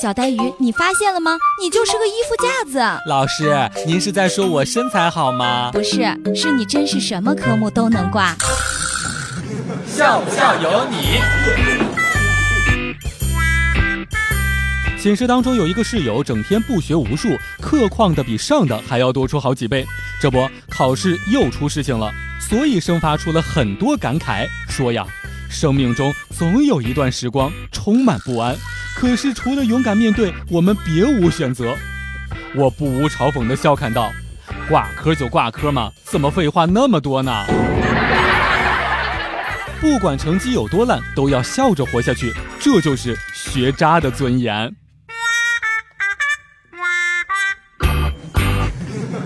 小呆鱼，你发现了吗？你就是个衣服架子。老师，您是在说我身材好吗？不是，是你真是什么科目都能挂。笑不笑由你。寝室当中有一个室友，整天不学无术，课旷的比上的还要多出好几倍。这不，考试又出事情了，所以生发出了很多感慨，说呀，生命中总有一段时光充满不安，可是除了勇敢面对，我们别无选择。我不无嘲讽地笑看道：“挂科就挂科嘛，怎么废话那么多呢？”不管成绩有多烂，都要笑着活下去，这就是学渣的尊严。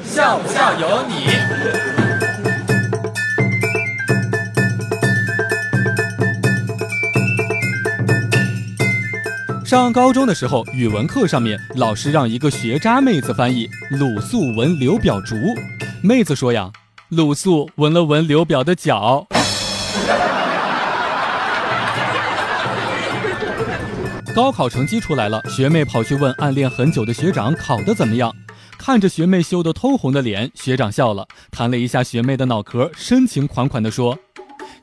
笑不笑由你。上高中的时候，语文课上面，老师让一个学渣妹子翻译鲁肃闻刘表竹。妹子说呀，鲁肃闻了闻刘表的脚。高考成绩出来了，学妹跑去问暗恋很久的学长考得怎么样。看着学妹羞得通红的脸，学长笑了，弹了一下学妹的脑壳，深情款款地说：“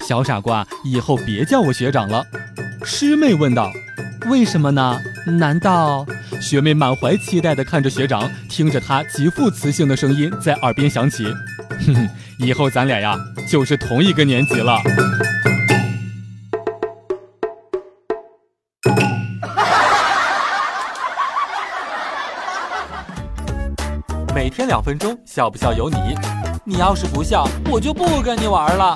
小傻瓜，以后别叫我学长了。”师妹问道：“为什么呢？难道？”学妹满怀期待地看着学长，听着他极富磁性的声音在耳边响起：“哼哼，以后咱俩呀，就是同一个年级了。”每天两分钟，笑不笑由你。你要是不笑，我就不跟你玩了。